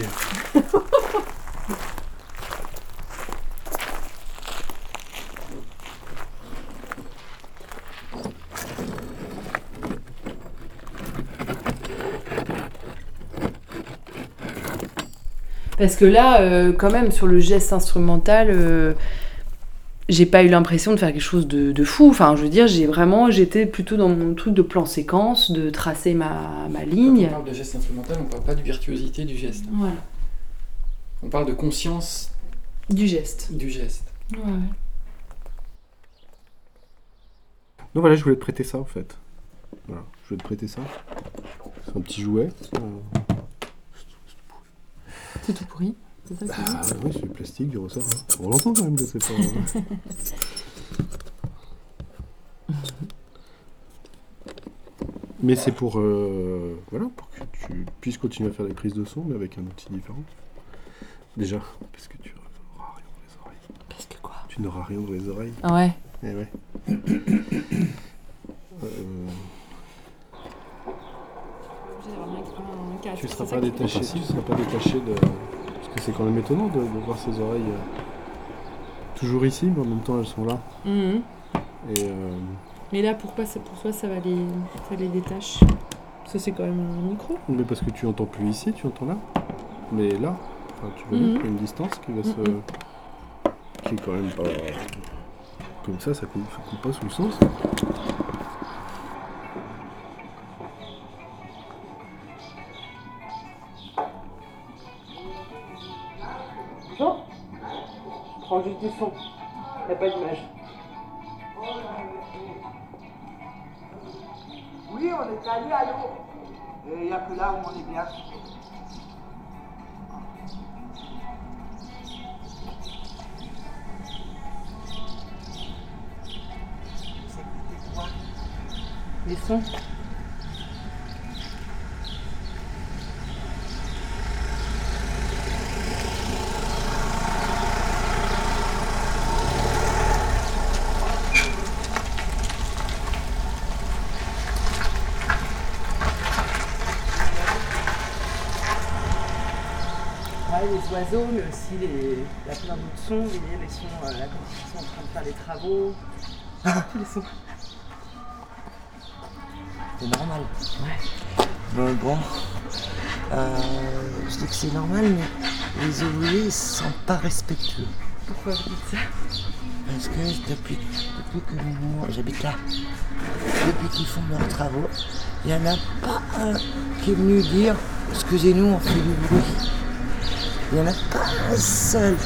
Parce que là, euh, quand même, sur le geste instrumental, euh, j'ai pas eu l'impression de faire quelque chose de, de fou. Enfin, je veux dire, j'ai vraiment, j'étais plutôt dans mon truc de plan séquence, de tracer ma, ma ligne. Quand on parle de geste instrumental, on parle pas de virtuosité du geste. Voilà. On parle de conscience Du geste. du geste. Ouais. Donc voilà, je voulais te prêter ça en fait. Voilà, je voulais te prêter ça. C'est un petit jouet. Euh, C'est tout pourri. C'est ça, c'est Ah oui, c'est du plastique, du ressort. hein. On l'entend quand même, sais pas. hein. Mais c'est pour, euh, voilà, pour que tu puisses continuer à faire des prises de son, mais avec un outil différent. Déjà, parce que tu n'auras rien dans les oreilles. Parce que quoi? Tu n'auras rien dans les oreilles. Ah ouais? Eh ouais. Euh, tu seras pas détaché, tu seras pas détaché de. Que c'est quand même étonnant de, de voir ses oreilles euh, toujours ici, mais en même temps elles sont là. Mhm. Et euh, Mais là, pourquoi ça, pour toi, ça va les, ça les détache Ça, c'est quand même un micro. Mais parce que tu entends plus ici, tu entends là. Mais là, enfin, tu vois, Mhm. il y a une distance qui va se. Mhm. qui est quand même pas. Comme ça, ça coupe, ça coupe pas sous le sens. Et il n'y a que là où on est bien. Les sons. Ouais, les oiseaux, mais aussi les... il y a plein d'autres sons, les, les sons, euh, ils sont en train de faire les travaux. Tous les sons. C'est normal. Ouais. Bon, bon. Euh, je dis que c'est normal, mais les ouvriers sont pas respectueux. Pourquoi vous dites ça? Parce que depuis, depuis que moi j'habite là, depuis qu'ils font leurs travaux, il n'y en a pas un qui est venu dire excusez-nous, on fait du bruit. Il n'y en a pas un seul.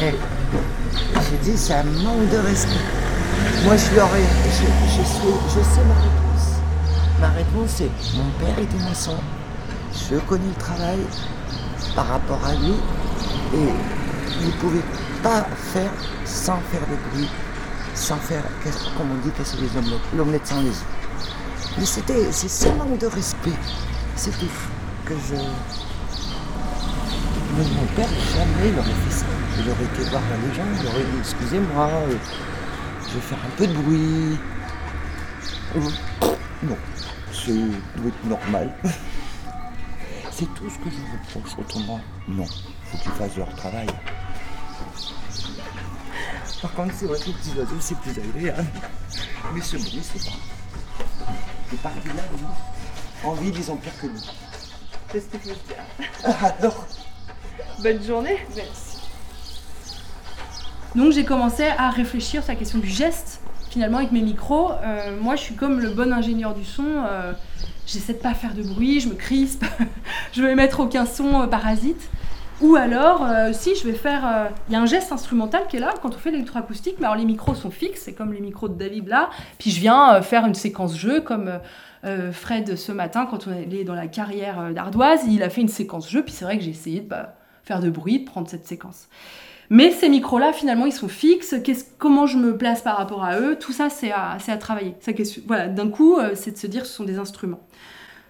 Et j'ai dit c'est un manque de respect. Moi je leur ai. Je, je sais, ma réponse. Ma réponse c'est mon père était maçon. Je connais le travail par rapport à lui et il ne pouvait pas faire sans faire de bruit, sans faire, comme on dit, casser les omelettes, l'omelette sans les œufs. Mais c'était, c'est ce manque de respect, c'est tout que je... Mais mon père, jamais il aurait fait ça. Il aurait été voir les gens, il aurait dit, excusez-moi, euh, je vais faire un peu de bruit. Euh, Non, c'est doit être normal. C'est tout ce que je vous reproche. Autrement, non. Faut qu'ils fassent leur travail. Par contre, c'est vrai que les petits oiseaux, c'est plus agréable. Mais ce bruit, c'est pas. Les parties là. En ville, ils ont pire que nous. C'est ce qu'il faut se dire. Ah, non. Bonne journée. Merci. Donc j'ai commencé à réfléchir sur la question du geste. Finalement, avec mes micros, euh, moi je suis comme le bon ingénieur du son. euh, J'essaie de pas faire de bruit, je me crispe, je vais mettre aucun son euh, parasite. Ou alors, si je vais faire. Il y a un geste instrumental qui est là quand on fait l'électroacoustique, mais alors les micros sont fixes, c'est comme les micros de David là. Puis je viens faire une séquence jeu comme. Fred ce matin quand on est dans la carrière d'Ardoise, il a fait une séquence jeu, puis c'est vrai que j'ai essayé de bah, faire de bruit, de prendre cette séquence. Mais ces micros-là, finalement, ils sont fixes. Comment je me place par rapport à eux? Tout ça, c'est à, à travailler. Ça, voilà, d'un coup, euh, c'est de se dire ce sont des instruments.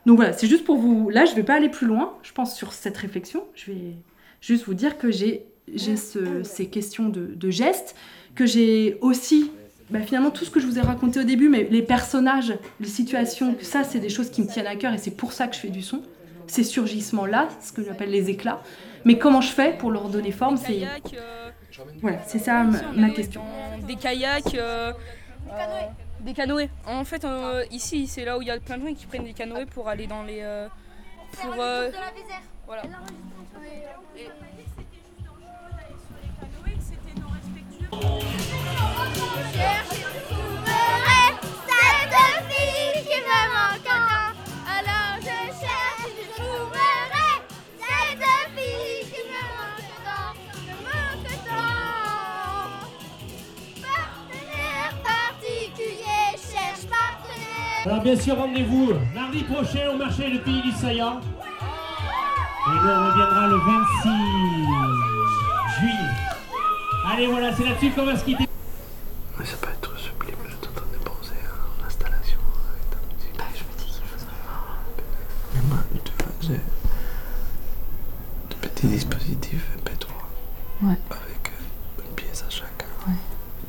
Donc voilà, c'est juste pour vous. Là, je vais pas aller plus loin, je pense, sur cette réflexion. Je vais juste vous dire que j'ai j'ai ce- ces questions de, de gestes, que j'ai aussi. bah, finalement, tout ce que je vous ai raconté au début, mais les personnages, les situations, ça, c'est des choses qui me tiennent à cœur et c'est pour ça que je fais du son. Ces surgissements-là, ce que j'appelle les éclats. Mais comment je fais pour leur donner forme C'est voilà, c'est ça ma, ma question. Des kayaks, euh, euh, des canoës. En fait, euh, ici, c'est là où il y a plein de gens qui prennent des canoës pour aller dans les. euh, pour. euh, voilà. Cette Alors bien sûr, rendez-vous mardi prochain au marché Le Pays du Saillant. Et nous, on reviendra le 26 juillet. Allez, voilà, c'est là-dessus qu'on va se quitter. Mais ça peut être sublime, je suis en train de penser à l'installation avec ta musique. Bah, je me dis qu'il faudrait peu de... J'ai de petits dispositifs MP3 Ouais. avec euh, une pièce à chacun Ouais.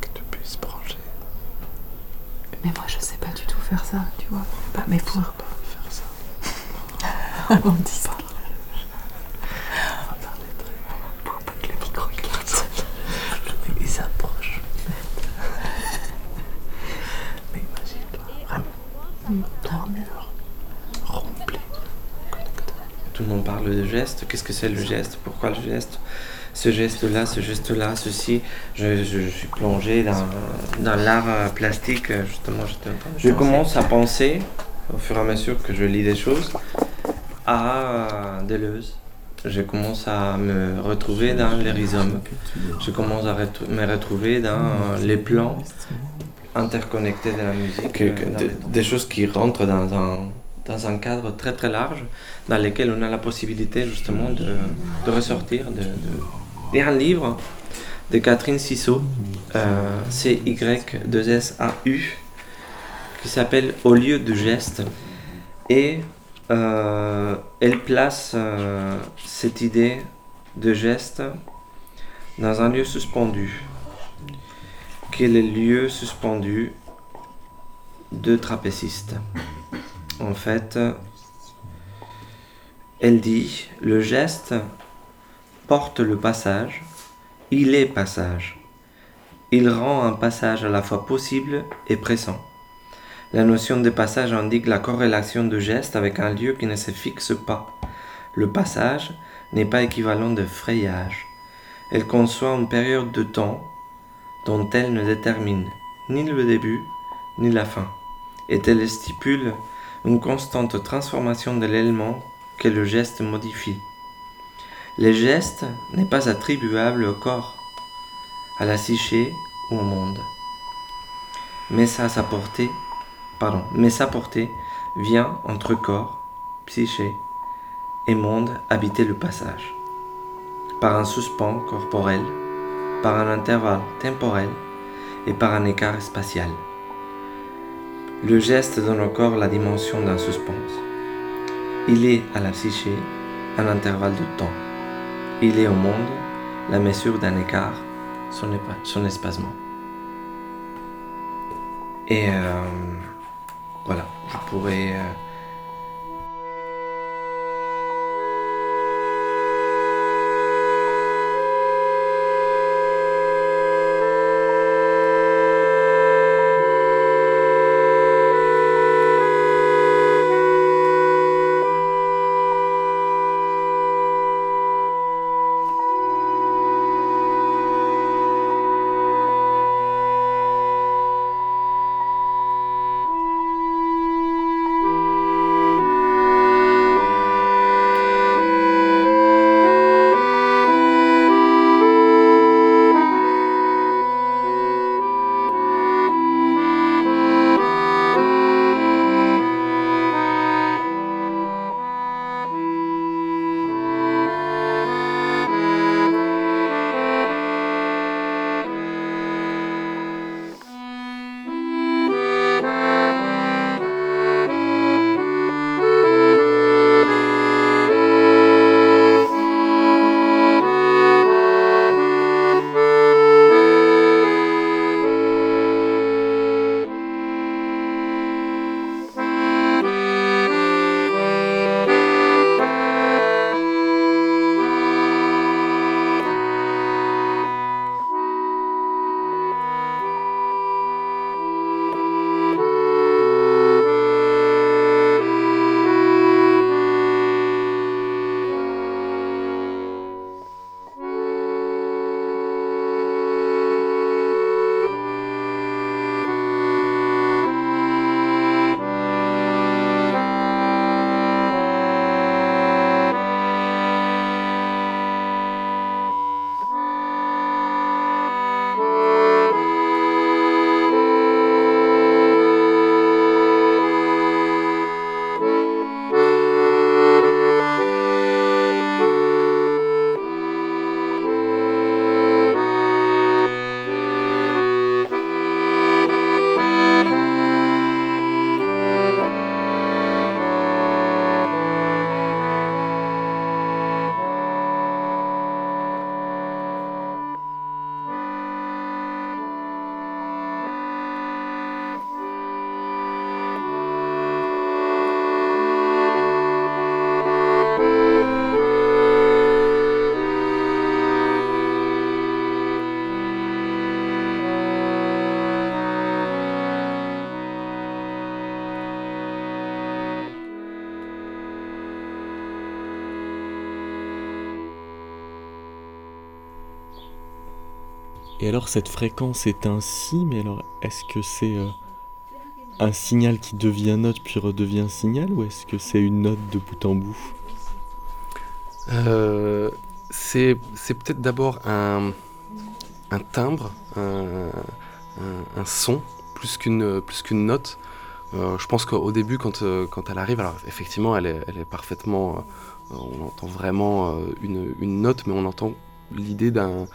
que tu puisses brancher. Mais moi, je sais pas du tout faire ça, tu faire ça. On dit ça. Pour pas que le micro il casse. Il s'approche. Mais imagine-toi, vraiment, dans le mur, parle de geste, qu'est-ce que c'est le geste, pourquoi le geste, ce geste-là, ce geste-là, ceci. Je, je- je suis plongé dans, dans l'art euh, plastique, euh, justement. Je commence à penser, au fur et à mesure que je lis des choses, à Deleuze. Je commence à me retrouver dans les rhizomes. Je commence à me retrouver dans les plans interconnectés de la musique. Que- que- euh, des choses qui rentrent dans un, dans un cadre très très large, dans lequel on a la possibilité justement de, de ressortir. De, de... Il y a un livre de Catherine Cissot, euh, C-Y-2-S-A-U, qui s'appelle Au lieu du geste. Et euh, elle place euh, cette idée de geste dans un lieu suspendu, qui est le lieu suspendu de trapécistes. En fait, elle dit, le geste porte le passage, il est passage. Il rend un passage à la fois possible et pressant. La notion de passage indique la corrélation de geste avec un lieu qui ne se fixe pas. Le passage n'est pas équivalent de frayage. Elle conçoit une période de temps dont elle ne détermine ni le début ni la fin, et elle stipule une constante transformation de l'élément que le geste modifie. Le geste n'est pas attribuable au corps, à la psyché ou au monde, mais sa, sa portée, pardon, mais sa portée vient entre corps, psyché et monde habiter le passage, par un suspens corporel, par un intervalle temporel et par un écart spatial. Le geste donne au corps la dimension d'un suspense. Il est à la psyché un intervalle de temps. Il est au monde la mesure d'un écart, son espacement. Et euh, voilà, je pourrais... alors cette fréquence est un si, mais alors est-ce que c'est euh, un signal qui devient note puis redevient signal ou est-ce que c'est une note de bout en bout? Euh, C'est peut-être d'abord un, un, timbre, un, un, son, plus qu'une note. Euh, je pense qu'au début, quand, quand elle arrive, alors effectivement, elle est, elle est parfaitement. on entend vraiment une, une note, mais on entend l'idée d'un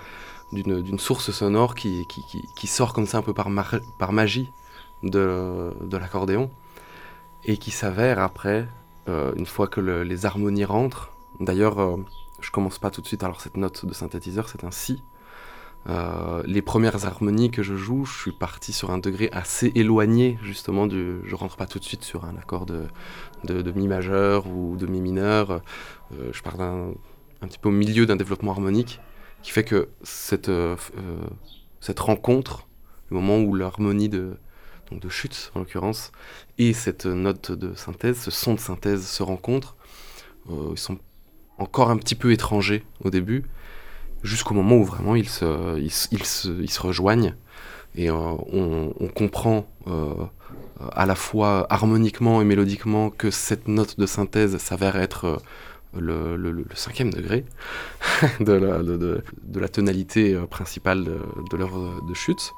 d'une source sonore qui, qui, qui, sort comme ça un peu par, par magie de, de l'accordéon et qui s'avère après, euh, une fois que les harmonies rentrent. D'ailleurs, euh, je commence pas tout de suite, alors cette note de synthétiseur, c'est un si. Euh, les premières harmonies que je joue, je suis parti sur un degré assez éloigné justement du. Je rentre pas tout de suite sur un accord de, de, mi majeur ou de mi mineur. je pars un petit peu au milieu d'un développement harmonique qui fait que cette, euh, euh, cette rencontre, le moment où l'harmonie de, de chute en l'occurrence, et cette note de synthèse, ce son de synthèse se rencontrent, euh, ils sont encore un petit peu étrangers au début, jusqu'au moment où vraiment ils se, ils, se, ils se, rejoignent, et on, comprend à la fois harmoniquement et mélodiquement que cette note de synthèse s'avère être le, cinquième degré de, la, de, tonalité euh, principale de, l'heure de chute.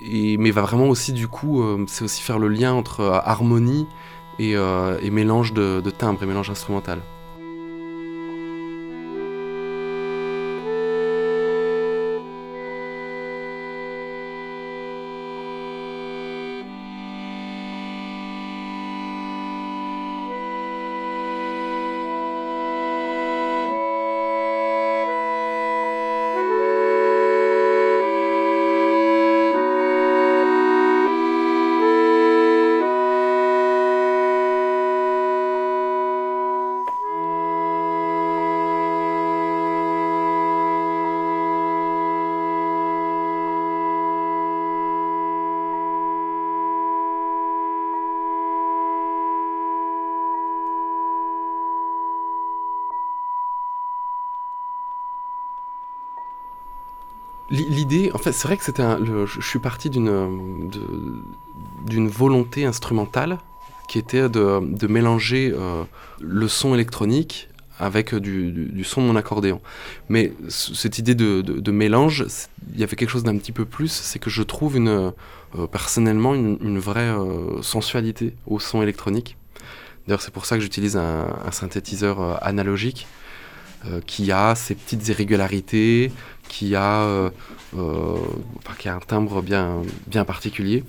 Mais va vraiment aussi, du coup, euh, c'est aussi faire le lien entre euh, harmonie et, et mélange de, de timbres et mélange instrumental. C'est vrai que c'était je suis parti d'une d'une volonté instrumentale qui était de, mélanger euh, le son électronique avec du, son de mon accordéon. Mais cette idée de, mélange, il y avait quelque chose d'un petit peu plus, c'est que je trouve une, euh, personnellement une, vraie euh, sensualité au son électronique. D'ailleurs, c'est pour ça que j'utilise un, synthétiseur analogique qui a ses petites irrégularités, qui a, euh, euh, qui a un timbre bien, bien particulier.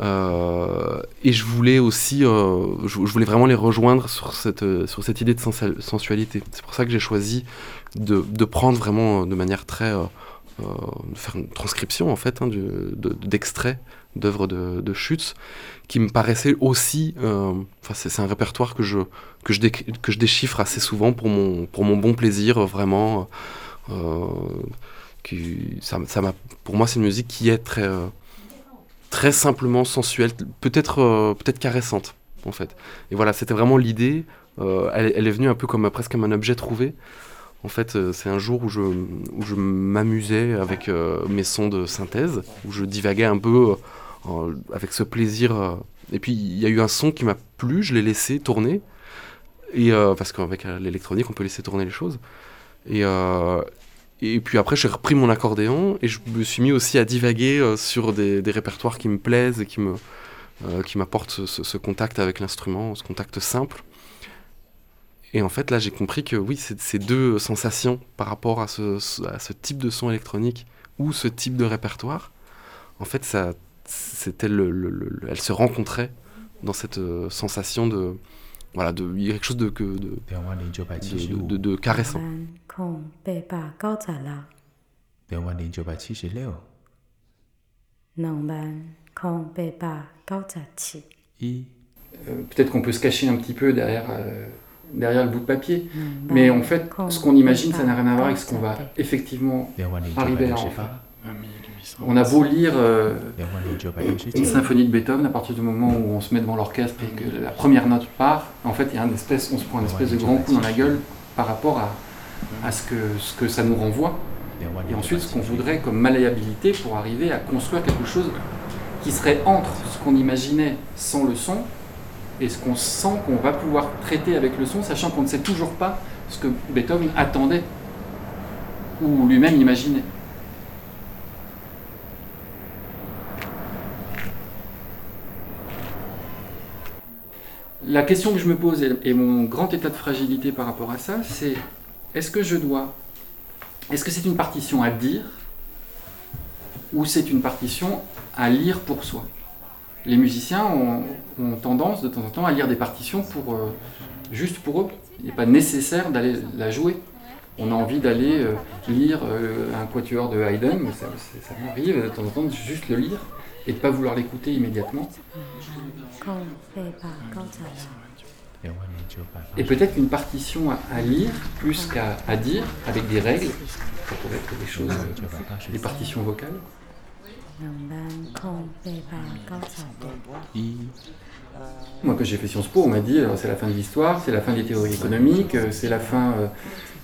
Euh, et je voulais aussi, je, voulais vraiment les rejoindre sur cette, sur cette idée de sensualité. C'est pour ça que j'ai choisi de, de, prendre vraiment de manière très, de faire une transcription en fait hein, d'extraits d'œuvres de, de Schütz, qui me paraissait aussi, enfin c'est un répertoire que je, que, je que je déchiffre assez souvent pour mon, pour mon bon plaisir, vraiment. Euh, qui, ça, ça pour moi, c'est une musique qui est très, euh, très simplement sensuelle, peut-être euh, peut-être caressante, en fait. Et voilà, c'était vraiment l'idée. Elle, elle, est venue un peu comme presque comme un objet trouvé. En fait, c'est un jour où je, où je m'amusais avec mes sons de synthèse, où je divaguais un peu avec ce plaisir. et puis, il y a eu un son qui m'a plu, je l'ai laissé tourner. Et, parce qu'avec l'électronique, on peut laisser tourner les choses. Et, euh, et puis après, j'ai repris mon accordéon et je me suis mis aussi à divaguer euh, sur des, répertoires qui me plaisent et qui me euh, qui m'apportent ce, contact avec l'instrument, ce contact simple. Et en fait, là, j'ai compris que oui, ces deux sensations par rapport à ce, type de son électronique ou ce type de répertoire, en fait, ça, c'était le, le, elles se rencontraient dans cette sensation de voilà, de, il y a quelque chose de, de, de, de, de caressant. Euh, peut-être qu'on peut se cacher un petit peu derrière, euh, derrière le bout de papier, mais en fait, ce qu'on imagine, ça n'a rien à voir avec ce qu'on va effectivement arriver à en faire. On a beau lire euh, une symphonie de Beethoven, à partir du moment où on se met devant l'orchestre et que la première note part, en fait, il y a un espèce, on se prend un espèce de grand coup dans la gueule par rapport à, à ce, que, ce que ça nous renvoie. Et ensuite, ce qu'on voudrait comme malléabilité pour arriver à construire quelque chose qui serait entre ce qu'on imaginait sans le son et ce qu'on sent qu'on va pouvoir traiter avec le son, sachant qu'on ne sait toujours pas ce que Beethoven attendait ou lui-même imaginait. La question que je me pose et mon grand état de fragilité par rapport à ça, c'est est-ce que je dois, est-ce que c'est une partition à dire ou c'est une partition à lire pour soi? Les musiciens ont, tendance de temps en temps à lire des partitions pour, euh, juste pour eux. Il n'est pas nécessaire d'aller la jouer. On a envie d'aller euh, lire euh, un quatuor de Haydn, ça, ça m'arrive de temps en temps de juste le lire et de ne pas vouloir l'écouter immédiatement. Et peut-être une partition à, lire plus qu'à dire, avec des règles, des euh, des partitions vocales. Moi, quand j'ai fait Sciences Po, on m'a dit c'est la fin de l'histoire, c'est la fin des théories économiques, euh, c'est la fin, euh,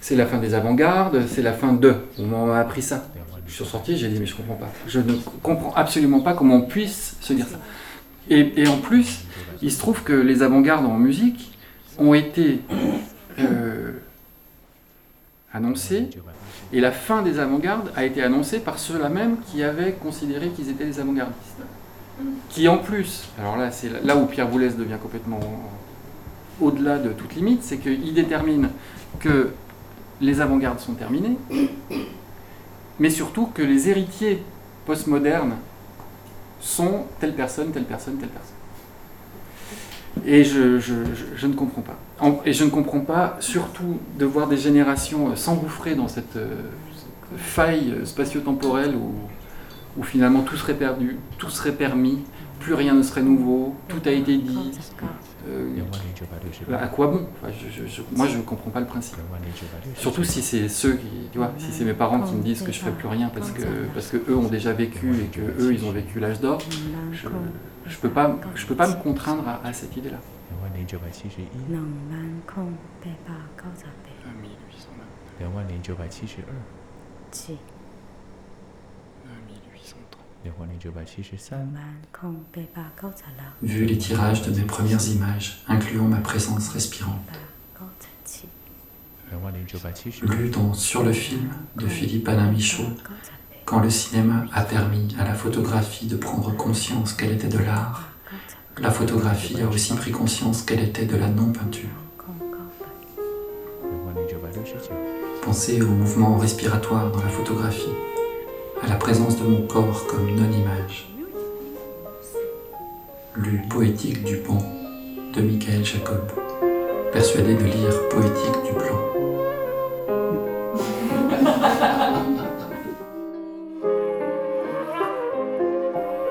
c'est la fin des avant-gardes, c'est la fin de. On m'a appris ça. Je suis sorti, j'ai dit mais je comprends pas. Je ne comprends absolument pas comment on puisse se dire ça. Et, en plus, il se trouve que les avant-gardes en musique ont été euh, annoncés et la fin des avant-gardes a été annoncée par ceux-là même qui avaient considéré qu'ils étaient des avant-gardistes. Qui en plus, alors là c'est là où Pierre Boulez devient complètement au-delà de toute limite, c'est qu'il détermine que les avant-gardes sont terminées, mais surtout que les héritiers postmodernes sont telle personne, telle personne, telle personne. Et je, je, ne comprends pas. et je ne comprends pas surtout de voir des générations s'engouffrer dans cette, euh, faille spatio-temporelle où, où, finalement tout serait perdu, tout serait permis, plus rien ne serait nouveau, tout a été dit. Euh, à quoi bon Moi, je ne comprends pas le principe. Surtout si c'est ceux qui, tu vois, si c'est mes parents qui me disent que je ne fais plus rien parce que, parce que eux ont déjà vécu et que eux ils ont vécu l'âge d'or, je ne peux, pas, je peux pas me contraindre à, cette idée-là. Vu les tirages de mes premières images, incluant ma présence respirante. Lu dans Sur le film de Philippe Alain Michaud, quand le cinéma a permis à la photographie de prendre conscience qu'elle était de l'art, la photographie a aussi pris conscience qu'elle était de la non-peinture. Pensez au mouvement respiratoire dans la photographie à la présence de mon corps comme non-image. Lu Poétique du Pont de Michael Jacob, persuadé de lire Poétique du Plan.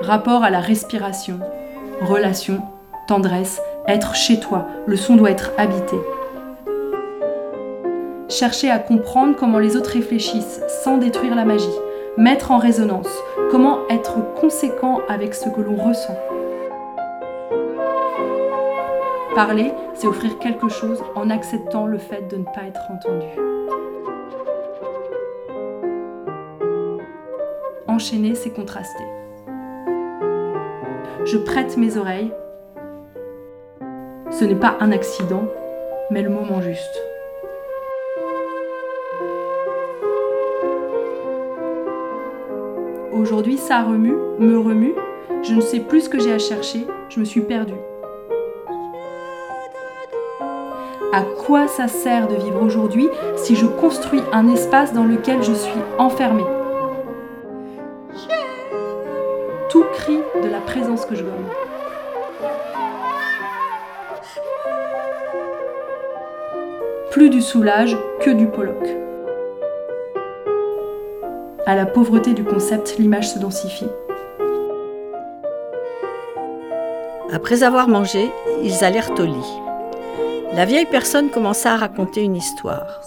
Rapport à la respiration, relation, tendresse, être chez toi, le son doit être habité. Chercher à comprendre comment les autres réfléchissent sans détruire la magie mettre en résonance, comment être conséquent avec ce que l'on ressent. Parler, c'est offrir quelque chose en acceptant le fait de ne pas être entendu. Enchaîner, c'est contraster. Je prête mes oreilles. Ce n'est pas un accident, mais le moment juste. Aujourd'hui, ça remue, me remue. Je ne sais plus ce que j'ai à chercher. Je me suis perdue. À quoi ça sert de vivre aujourd'hui si je construis un espace dans lequel je suis enfermée? Tout crie de la présence que je donne. Plus du soulage que du Pollock. À la pauvreté du concept, l'image se densifie. Après avoir mangé, ils allèrent au lit. La vieille personne commença à raconter une histoire.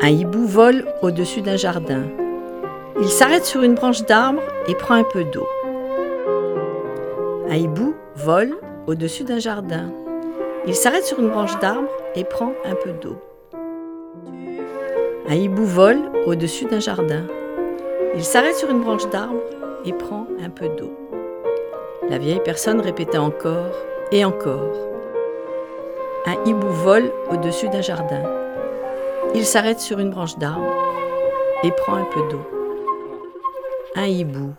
Un hibou vole au-dessus d'un jardin. Il s'arrête sur une branche d'arbre et prend un peu d'eau. Un hibou vole au-dessus d'un jardin. Il s'arrête sur une branche d'arbre et prend un peu d'eau. Un hibou vole au-dessus d'un jardin. Il s'arrête sur une branche d'arbre et prend un peu d'eau. La vieille personne répétait encore et encore. Un hibou vole au-dessus d'un jardin. Il s'arrête sur une branche d'arbre et prend un peu d'eau. Un hibou